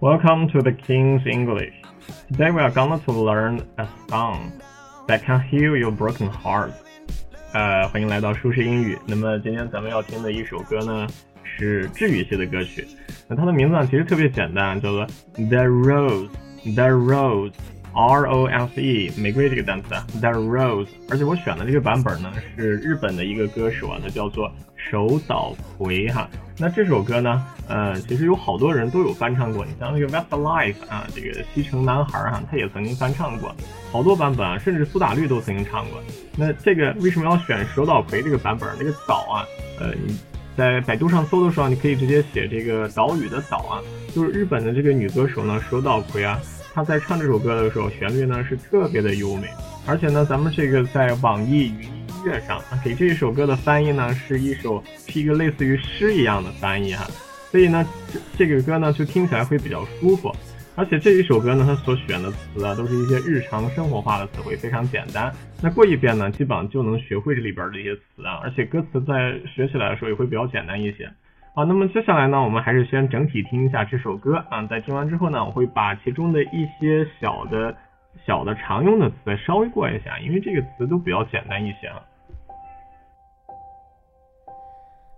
Welcome to the King's English. Today we are going to learn a song that can heal your broken heart. 呃，欢迎来到舒适英语。那么今天咱们要听的一首歌呢，是治愈系的歌曲。那它的名字呢，其实特别简单，叫做 The Rose。The Rose。R O S E 玫瑰这个单词，The Rose，而且我选的这个版本呢是日本的一个歌手啊，他叫做 手岛葵哈。那这首歌呢，呃，其实有好多人都有翻唱过，你像那个 Westlife 啊，这个西城男孩哈，他也曾经翻唱过好多版本啊，甚至苏打绿都曾经唱过。那这个为什么要选手岛葵这个版本？这个岛啊，呃，你在百度上搜的时候，你可以直接写这个岛屿的岛啊，就是日本的这个女歌手呢，手岛葵啊。他在唱这首歌的时候，旋律呢是特别的优美，而且呢，咱们这个在网易云乐上给这一首歌的翻译呢，是一首是一个类似于诗一样的翻译哈，所以呢，这这个歌呢就听起来会比较舒服，而且这一首歌呢，它所选的词啊，都是一些日常生活化的词汇，非常简单，那过一遍呢，基本上就能学会这里边的一些词啊，而且歌词在学起来的时候也会比较简单一些。好，那么接下来呢，我们还是先整体听一下这首歌啊。在听完之后呢，我会把其中的一些小的、小的常用的词稍微过一下，因为这个词都比较简单一些啊。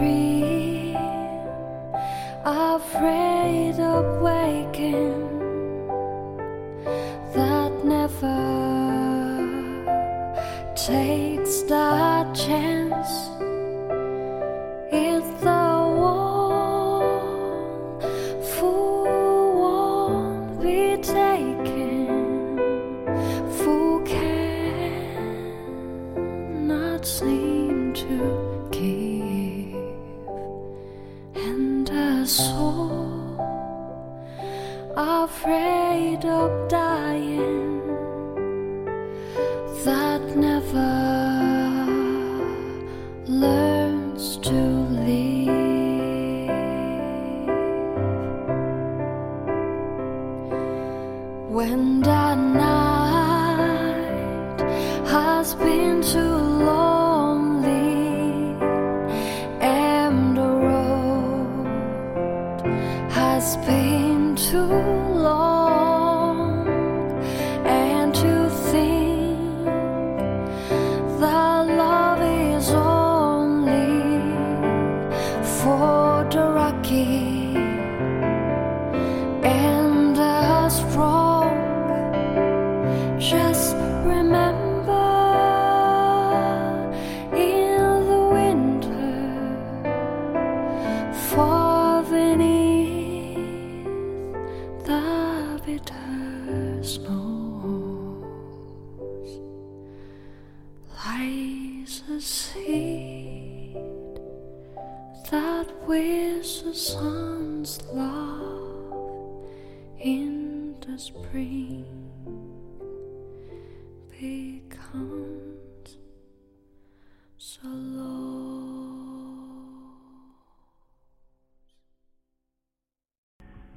a that. In the spring becomes so low.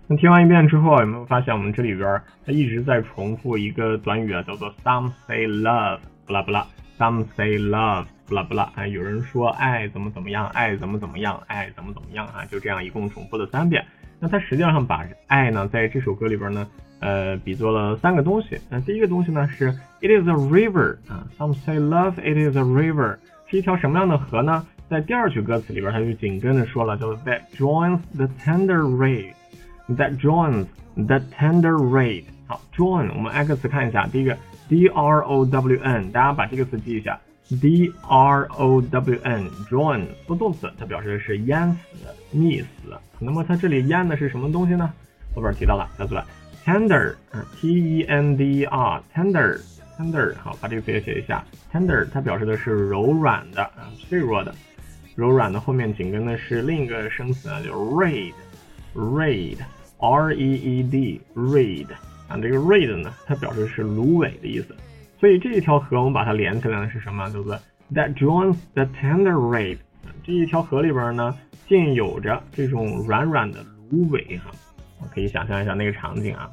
那听完一遍之后，有没有发现我们这里边它一直在重复一个短语啊，叫做 some say love，不啦不啦，some say love，不啦不啦啊，有人说爱怎么怎么样，爱怎么怎么样，爱怎么怎么样啊，就这样一共重复了三遍。那它实际上把爱呢，在这首歌里边呢，呃，比作了三个东西。那第一个东西呢是 it is a river 啊，some say love it is a river，是一条什么样的河呢？在第二句歌词里边，它就紧跟着说了，叫做 that joins the tender rain。That joins the tender rate。好，join 我们挨个词看一下。第一个 d r o w n，大家把这个词记一下。D r o w n，join 做动词，它表示的是淹死、溺死。那么它这里淹的是什么东西呢？后边提到了，叫做 tender，t e n d e r，tender，tender。好，把这个词也写一下。tender 它表示的是柔软的啊，脆弱的。柔软的后面紧跟的是另一个生词啊，就是 raid，raid。R E E D reed 啊，这个 reed 呢，它表示是芦苇的意思。所以这一条河我们把它连起来呢是什么？对不对 That joins the tender reed。这一条河里边呢，竟有着这种软软的芦苇哈。可以想象一下那个场景啊，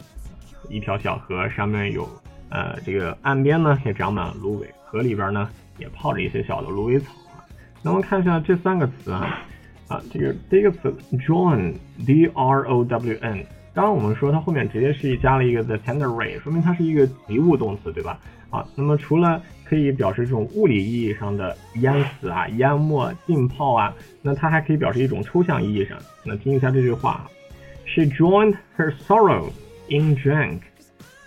一条小河上面有呃这个岸边呢也长满了芦苇，河里边呢也泡着一些小的芦苇草啊。那么看一下这三个词啊。啊，这个第一个词 drown，d r o w n，刚刚我们说它后面直接是加了一个 the tender ray，说明它是一个及物动词，对吧？啊，那么除了可以表示这种物理意义上的淹死啊、淹没、浸泡啊，那它还可以表示一种抽象意义上。那听一下这句话，She joined her sorrow in drink.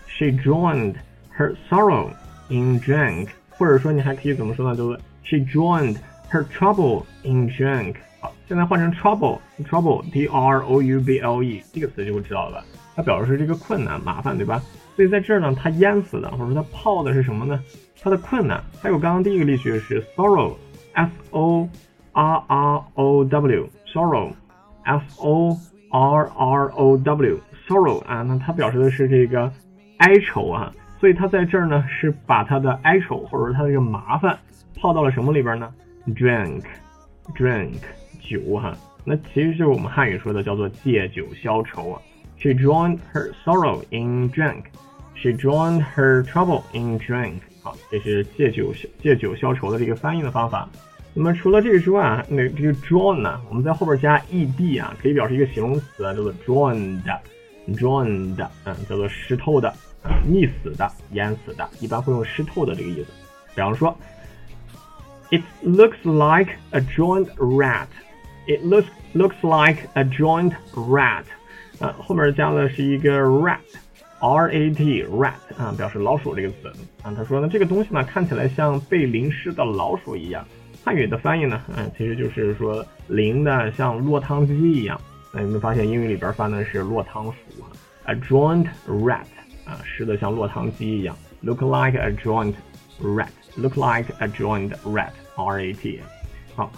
She joined her sorrow in drink，或者说你还可以怎么说呢？就是 She joined her trouble in drink。好，现在换成 trouble，trouble，t r o u b l e 这个词就会知道了？它表示是这个困难、麻烦，对吧？所以在这儿呢，它淹死的，或者说它泡的是什么呢？它的困难。还有刚刚第一个例句是 sorrow，s o r r o w，sorrow，s o r r o w，sorrow 啊，那它表示的是这个哀愁啊。所以它在这儿呢，是把它的哀愁或者说它的这个麻烦泡到了什么里边呢？drink，drink。酒哈，那其实就是我们汉语说的叫做借酒消愁啊。She drowned her sorrow in drink. She drowned her trouble in drink. 好，这是借酒消借酒消愁的这个翻译的方法。那么除了这个之外啊，那这个 drown 呢，我们在后边加 ed 啊，可以表示一个形容词啊，叫做 drowned，drowned，嗯，叫做湿透的，溺死的，淹死的，一般会用湿透的这个意思。比方说，It looks like a drowned rat. It looks looks like a joint rat， 啊，后面加的是一个 rat，r a t rat 啊，表示老鼠这个词啊。他说呢，这个东西呢看起来像被淋湿的老鼠一样。汉语的翻译呢，嗯，其实就是说淋的像落汤鸡一样。那你们发现英语里边翻的是落汤鼠啊，a joint rat 啊，湿的像落汤鸡一样。Look like a joint rat，look like a joint rat，r a t，好。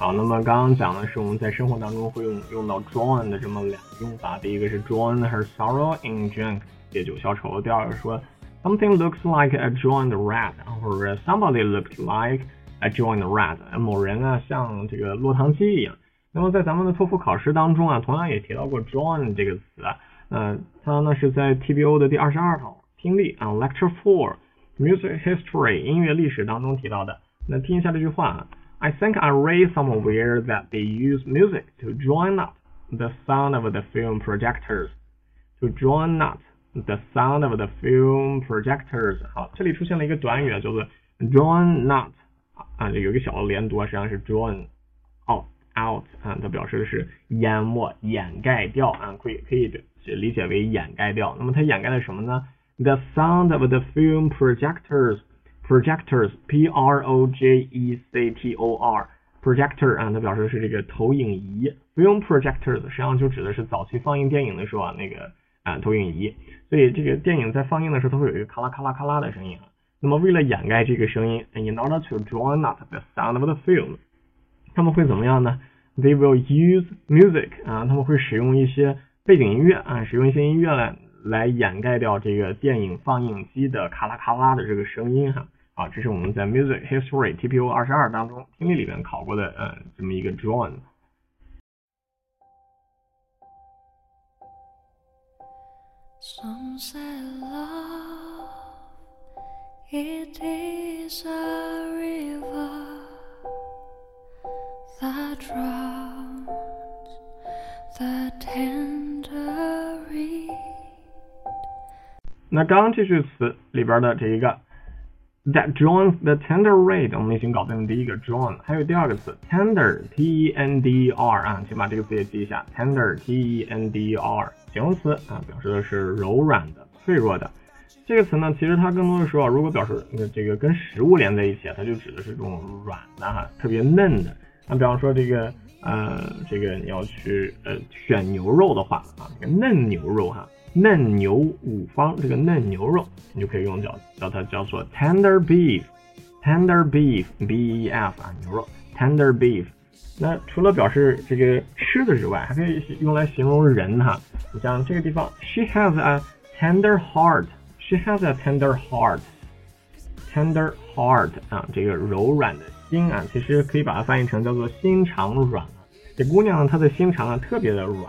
好，那么刚刚讲的是我们在生活当中会用用到 drown 的这么两个用法，第一个是 drown her sorrow in drink，借酒消愁；第二个说 something looks like a drowned rat，或者 somebody looks like a drowned rat，某人啊像这个落汤鸡一样。那么在咱们的托福考试当中啊，同样也提到过 drown 这个词啊，嗯，它呢是在 TBO 的第二十二套听力啊 lecture four music history 音乐历史当中提到的。那听一下这句话啊。I think I read somewhere that they use music to drown out the sound of the film projectors. To drown out the sound of the film projectors。好，这里出现了一个短语啊，叫做 drown out 啊，有一个小的连读啊，实际上是 drown out out 啊，它表示的是淹没、掩盖掉啊，可以可以理解为掩盖掉。那么它掩盖了什么呢？The sound of the film projectors。 Projectors p r o j e c t o r projector 啊，它表示的是这个投影仪。film projectors 实际上就指的是早期放映电影的时候啊，那个啊投影仪。所以这个电影在放映的时候，它会有一个咔啦咔啦咔啦的声音啊。那么为了掩盖这个声音，in order to drown out the sound of the film，他们会怎么样呢？They will use music 啊，他们会使用一些背景音乐啊，使用一些音乐来来掩盖掉这个电影放映机的咔啦咔啦的这个声音哈。好，这是我们在 Music History TPO 二十二当中听力里面考过的，呃，这么一个 John。那刚刚这句词里边的这一个 that joins the tender reed，我们已经搞定了第一个 join，还有第二个词 tender t e n d e r 啊，请把这个词也记一下 tender t e n d e r 形容词啊，表示的是柔软的、脆弱的。这个词呢，其实它更多的时候，如果表示这个跟食物连在一起，它就指的是这种软的哈，特别嫩的。那比方说这个呃，这个你要去呃选牛肉的话啊，这个嫩牛肉哈。嫩牛五方，这个嫩牛肉，你就可以用叫叫它叫做 tender beef，tender beef，b e f 啊，牛肉 tender beef。那除了表示这个吃的之外，还可以用来形容人哈。你像这个地方，she has a tender heart，she has a tender heart，tender heart 啊，这个柔软的心啊，其实可以把它翻译成叫做心肠软。这姑娘她的心肠啊特别的软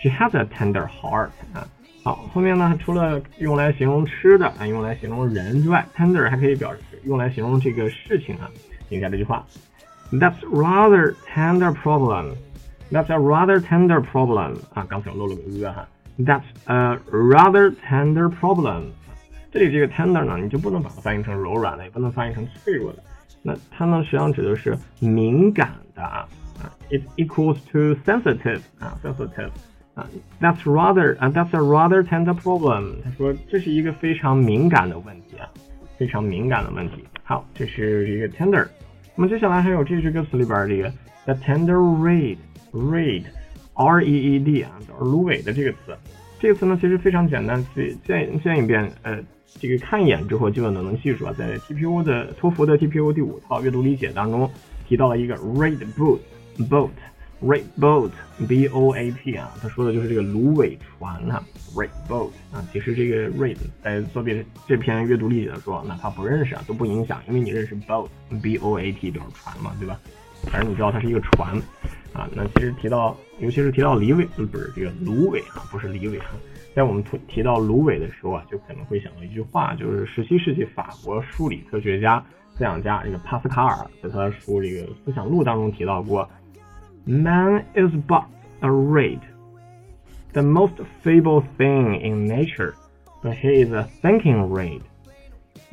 ，she has a tender heart 啊。好，后面呢，除了用来形容吃的啊，用来形容人之外，tender 还可以表示用来形容这个事情啊。你看这句话，That's rather tender problem. That's a rather tender problem. 啊，刚才我漏了个 e 哈。That's a rather tender problem. 这里这个 tender 呢，你就不能把它翻译成柔软的，也不能翻译成脆弱的。那它呢，实际上指的是敏感的啊。It equals to sensitive 啊，sensitive。That's rather 啊，That's a rather tender problem。他说这是一个非常敏感的问题啊，非常敏感的问题。好，这是一个 tender。那么接下来还有这句歌词里边这个 the tender reed，reed，r e e d 啊，就是芦苇的这个词。这个词呢其实非常简单，见见一遍，呃，这个看一眼之后基本都能记住啊。在 T P U 的托福的 T P U 第五套阅读理解当中提到了一个 reed boat，boat。Red boat, B O A T 啊，他说的就是这个芦苇船哈。Red boat 啊，其实这个 red 在做这这篇阅读理解的时候，哪怕不认识啊都不影响，因为你认识 boat, B O A T 表示船嘛，对吧？反正你知道它是一个船啊。那其实提到，尤其是提到梨苇，不是这个芦苇啊，不是梨苇哈。在我们提提到芦苇的时候啊，就可能会想到一句话，就是十七世纪法国数理科学家、思想家这个帕斯卡尔在他的书这个《思想录》当中提到过。Man is but a reed, the most feeble thing in nature, but he is a thinking reed.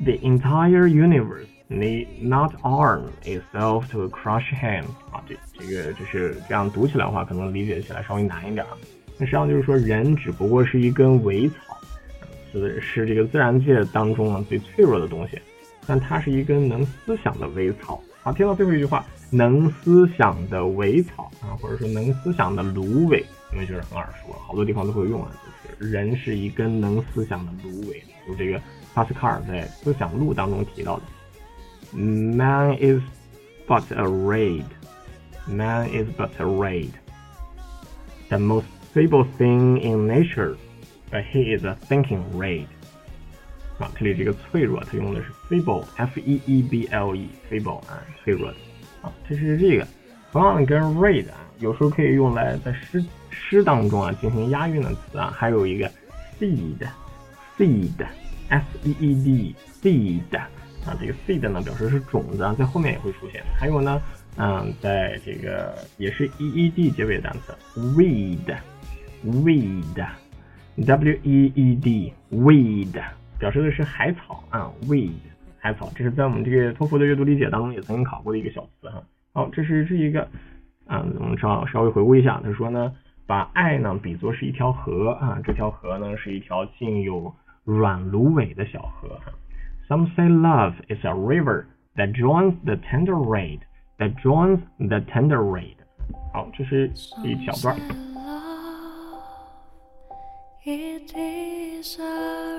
The entire universe need not arm itself to crush him. 啊，这这个就是这样读起来的话，可能理解起来稍微难一点啊。那实际上就是说，人只不过是一根苇草，是是这个自然界当中呢最脆弱的东西，但它是一根能思想的苇草。 好，听到最后一句话。能思想的苇草啊，或者说能思想的芦苇，因为就是很耳熟了，好多地方都会用啊。就是人是一根能思想的芦苇，就这个帕斯卡尔在《思想录》当中提到的。Man is but a reed. Man is but a reed. The most feeble thing in nature, but he is a thinking reed. 啊，这里这个脆弱，它用的是 feeble，f-e-e-b-l-e，feeble 啊，脆弱的。啊这是这个，同样的跟 read 啊，有时候可以用来在诗诗当中啊进行押韵的词啊，还有一个 seed，seed，s e e d，seed 啊，这个 seed 呢表示是种子啊，在后面也会出现。还有呢，嗯，在这个也是 e e d 结尾的单词 weed，weed，w e e d，weed 表示的是海草啊，weed。海草，这是在我们这个托福的阅读理解当中也曾经考过的一个小词哈。好，这是这一个，嗯，我们稍稍微回顾一下，他说呢，把爱呢比作是一条河啊，这条河呢是一条浸有软芦苇的小河。Some say love is a river that joins the tender reed, that joins the tender reed。好，这是一小段。It is a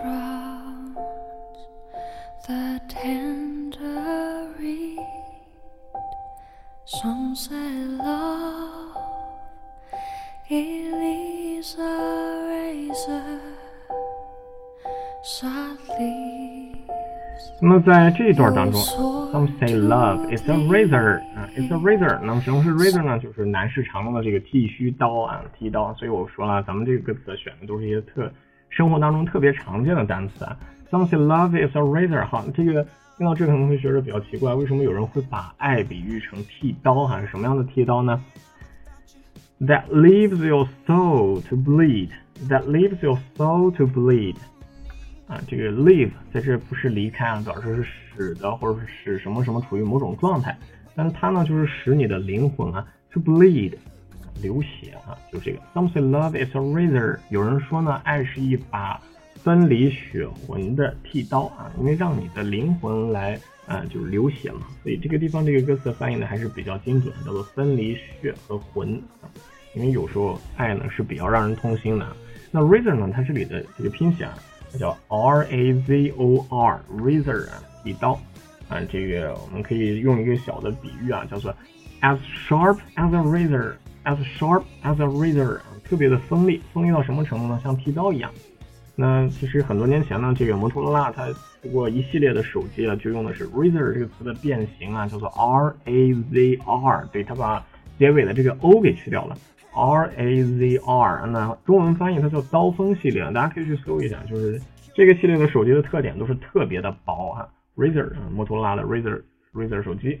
that drowns the tender reed. Some say love it is a razor 那么在这一段当中，some say love is a razor 啊，it's a razor。那么什么是 razor 呢？就是男士常用的这个剃须刀啊，剃刀。所以我说了，咱们这个词选的都是一些特生活当中特别常见的单词啊。，something love is a razor，好，这个听到这可能会觉得比较奇怪，为什么有人会把爱比喻成剃刀？哈，是什么样的剃刀呢？That leaves your soul to bleed. That leaves your soul to bleed. 啊，这个 leave 在这不是离开啊，表示是使的，或者是使什么什么处于某种状态。但是它呢，就是使你的灵魂啊 to bleed，流血啊，就这个。Some say love is a razor，有人说呢，爱是一把分离血魂的剃刀啊，因为让你的灵魂来啊，就是流血嘛。所以这个地方这个歌词翻译的还是比较精准，叫做分离血和魂啊。因为有时候爱呢是比较让人痛心的。那 razor 呢，它这里的这个拼写啊。叫 R A Z O R，razor 啊，剃刀啊，这个我们可以用一个小的比喻啊，叫做 as sharp as a razor as sharp as a razor，特别的锋利，锋利到什么程度呢？像剃刀一样。那其实很多年前呢，这个摩托罗拉它出过一系列的手机啊，就用的是 razor 这个词的变形啊，叫做 R A Z R，对，它把结尾的这个 O 给去掉了。R A Z R，那中文翻译它叫刀锋系列，大家可以去搜一下，就是这个系列的手机的特点都是特别的薄哈，razor，摩托罗拉的 razor razor 手机。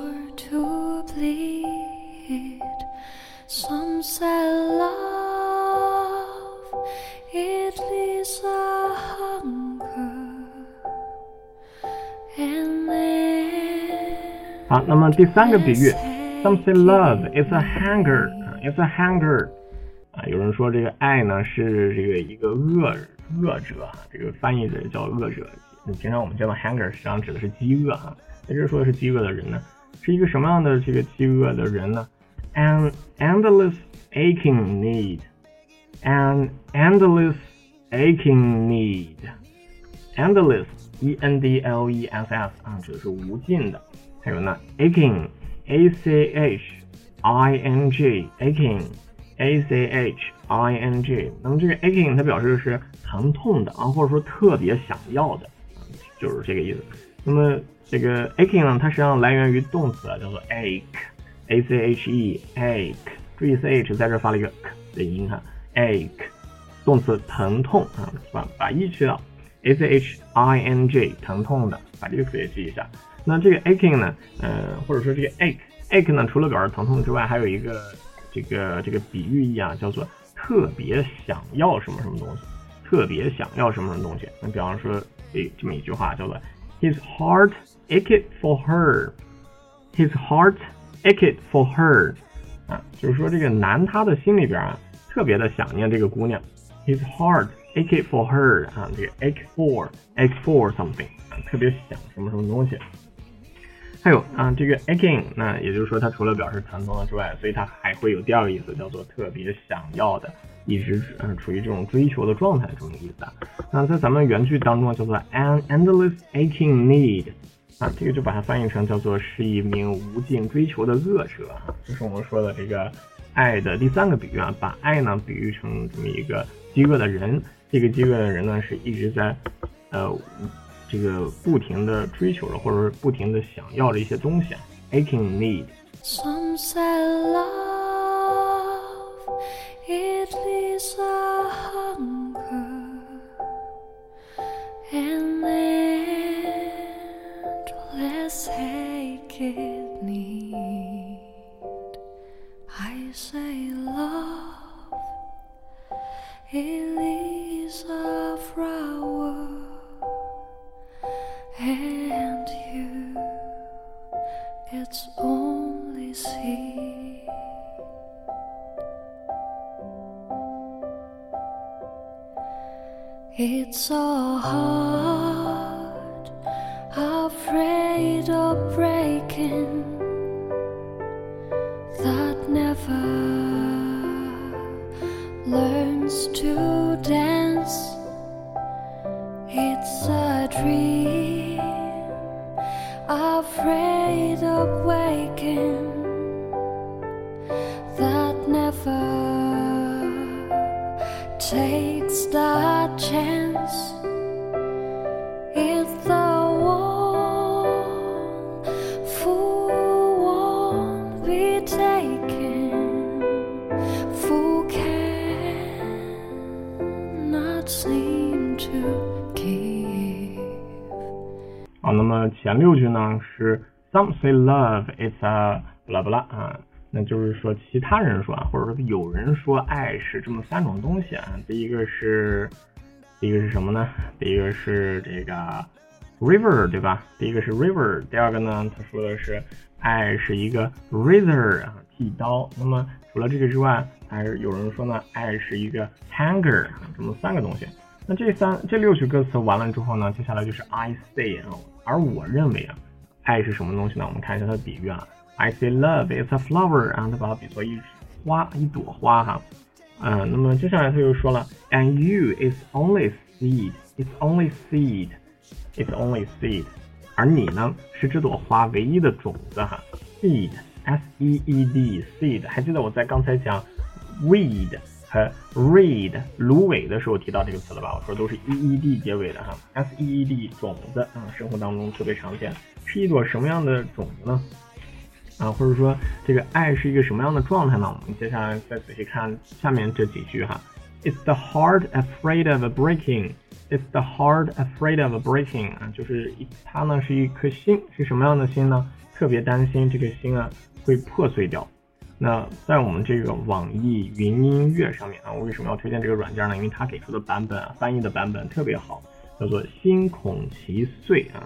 好，那么第三个比喻。Some say love is a hunger, it's a hunger. 啊，有人说这个爱呢是这个一个恶恶者，这个翻译的叫恶者。平常我们见到 hunger 实际上指的是饥饿啊，在这说的是饥饿的人呢，是一个什么样的这个饥饿的人呢？An endless aching need, an endless aching need, endless, e n d l e s s 啊，指的是无尽的。 还有呢，aching。a c h i n g aching a c h i n g，那么这个 aching 它表示的是疼痛的啊，或者说特别想要的，就是这个意思。那么这个 aching 呢，它实际上来源于动词，叫做 ache，a c h e ache，注意 c h 在这发了一个 k 的音哈，ache，动词疼痛啊，把把 e 去掉，a c h i n g 疼痛的，把这个词也记一下。那这个 aching 呢，呃，或者说这个 ache，ache 呢，除了表示疼痛之外，还有一个这个这个比喻意啊，叫做特别想要什么什么东西，特别想要什么什么东西。那比方说，诶，这么一句话叫做 His heart ached for her，His heart ached for her，啊，就是说这个男他的心里边啊，特别的想念这个姑娘。His heart ached for her，啊，这个 ache for，ache for something，啊，特别想什么什么东西。还有啊，这个 aching，那也就是说，它除了表示疼痛的之外，所以它还会有第二个意思，叫做特别想要的，一直嗯处于这种追求的状态这种意思啊。那在咱们原句当中叫做 an endless aching need，啊，这个就把它翻译成叫做是一名无尽追求的恶者啊。这是我们说的这个爱的第三个比喻啊，把爱呢比喻成这么一个饥饿的人，这个饥饿的人呢是一直在呃。这个不停的追求着，或者是不停的想要的一些东西啊，aching need。Some say love it is a hunger and endless aching need. I say love it It's a heart afraid of breaking 啊，那么前六句呢是 Some say love is a 不啦不啦啊，那就是说其他人说啊，或者说有人说爱是这么三种东西啊。第一个是第一个是什么呢？第一个是这个 river 对吧？第一个是 river，第二个呢，他说的是爱是一个 razor 啊，剃刀。那么除了这个之外，还是有人说呢，爱是一个 hanger 啊，这么三个东西。那这三这六句歌词完了之后呢，接下来就是 I say 啊，而我认为啊，爱是什么东西呢？我们看一下它的比喻啊，I say love is a flower 啊，他把它比作一花一朵花哈，嗯、那么接下来他又说了，and you is only seed，it's only seed，it's only seed，而你呢是这朵花唯一的种子哈，seed，seed，s e e d 还记得我在刚才讲 weed 和 reed 芦苇的时候提到这个词了吧？我说都是 e e d 结尾的哈，s e e d 种子啊，生活当中特别常见，是一朵什么样的种子呢？啊，或者说这个爱是一个什么样的状态呢？我们接下来再仔细看下面这几句哈。It's the heart afraid of breaking. It's the heart afraid of breaking 啊，就是它呢是一颗心，是什么样的心呢？特别担心这个心啊会破碎掉。那在我们这个网易云音乐上面啊，我为什么要推荐这个软件呢？因为它给出的版本啊，翻译的版本特别好，叫做“心恐其碎”啊，“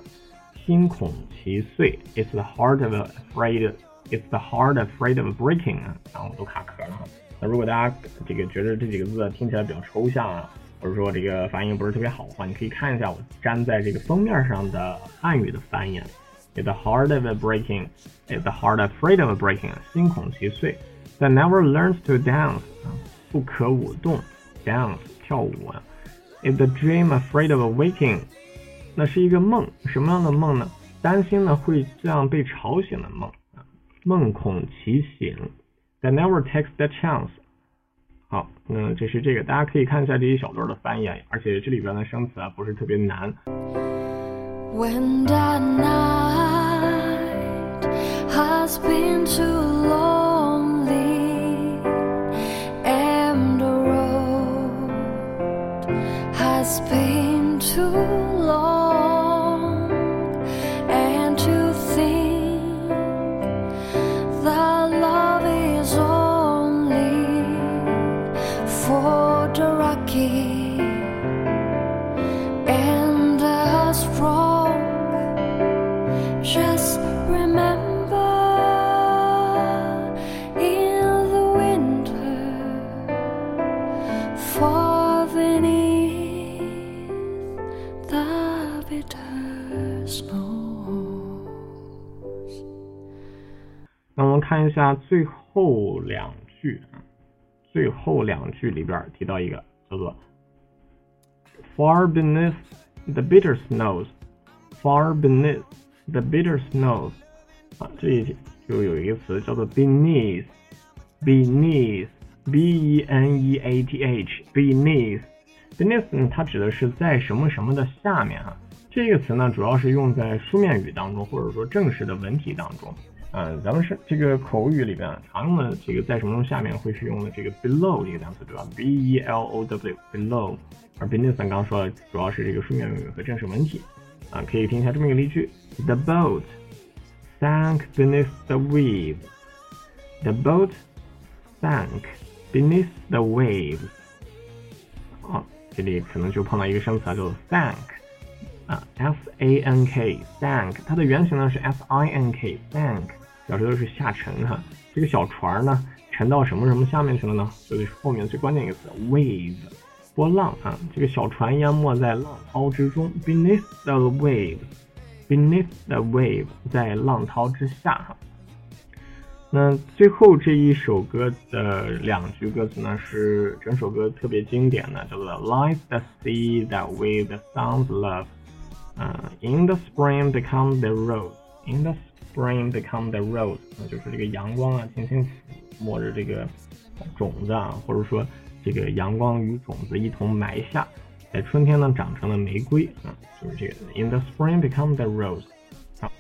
心恐其碎”。It's the heart of afraid. It's the heart afraid of breaking 啊，然后我都卡壳了。那如果大家这个觉得这几个字听起来比较抽象啊，或者说这个发音不是特别好的话，你可以看一下我粘在这个封面上的汉语的翻译。It's the heart of a breaking. It's the heart afraid of a breaking. 心恐其碎。That never learns to dance. 啊，不可舞动。Dance 跳舞啊。It's the dream afraid of a waking，那是一个梦，什么样的梦呢？担心呢会这样被吵醒的梦啊，梦恐其醒。That never takes the chance. 好，那这是这个，大家可以看一下这一小段的翻译啊，而且这里边的生词啊不是特别难。When the night has been too 下最后两句啊，最后两句里边提到一个叫做 “far beneath the bitter snows”，“far beneath the bitter snows” 啊，这里就有一个词叫做 “beneath”，beneath，b e n e a t h，beneath，beneath 呢，它指的是在什么什么的下面啊。这个词呢，主要是用在书面语当中，或者说正式的文体当中。嗯，咱们是这个口语里边常用的这个在什么东西下面会是用的这个 below 这个单词，对吧？b e l o w below，而 beneath 咱刚刚说了，主要是这个书面语和正式文体。啊，可以听一下这么一个例句：The boat sank beneath the waves. The boat sank beneath the waves. 啊，这里可能就碰到一个生词啊，叫做 sank。啊，s a n k sank，它的原型呢是 s i n k sank， 表示的是下沉哈。这个小船呢沉到什么什么下面去了呢？就是后面最关键一个词 wave 波浪啊，这个小船淹没在浪涛之中，beneath the wave，beneath the wave，在浪涛之下哈。那最后这一首歌的两句歌词呢，是整首歌特别经典的，叫做 Like the sea that with the sounds love，嗯，In the spring become the rose，In the spring become the rose，那就是这个阳光啊，轻轻抚摸着这个种子啊，或者说。这个阳光与种子一同埋下，在春天呢长成了玫瑰啊，就是这个 In the spring become the rose。好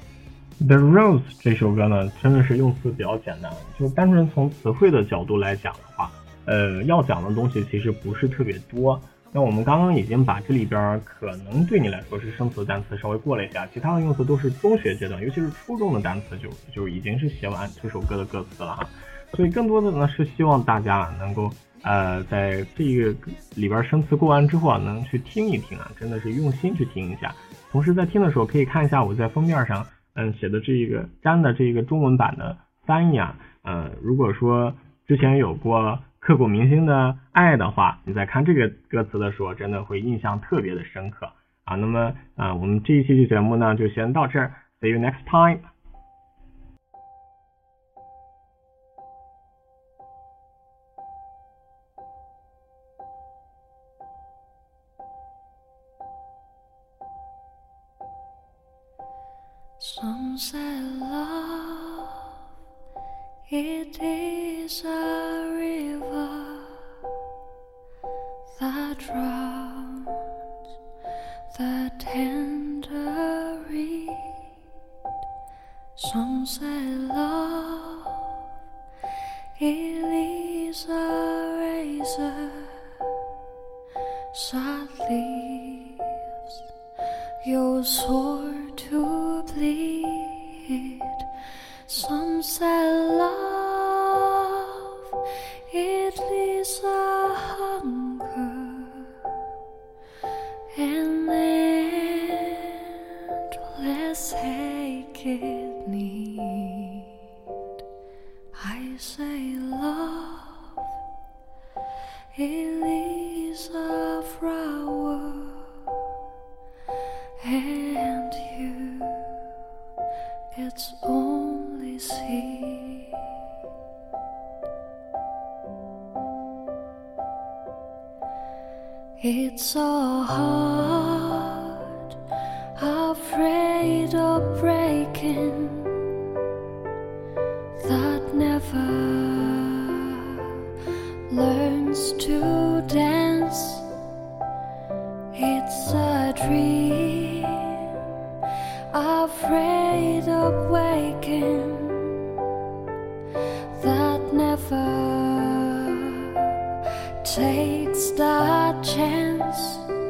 ，The Rose 这首歌呢，真的是用词比较简单，就单纯从词汇的角度来讲的话，呃，要讲的东西其实不是特别多。那我们刚刚已经把这里边可能对你来说是生词的单词稍微过了一下，其他的用词都是中学阶段，尤其是初中的单词就就已经是写完这首歌的歌词了哈。所以更多的呢是希望大家能够。呃，在这个里边生词过完之后啊，能去听一听啊，真的是用心去听一下。同时在听的时候，可以看一下我在封面上嗯写的这个粘的这个中文版的翻译啊。呃，如果说之前有过刻骨铭心的爱的话，你在看这个歌词的时候，真的会印象特别的深刻啊。那么啊，我们这一期的节目呢，就先到这儿，See you next time it is a river aching need. I say love, it is a flower and you, it's only seed. It's so hard, takes the chance.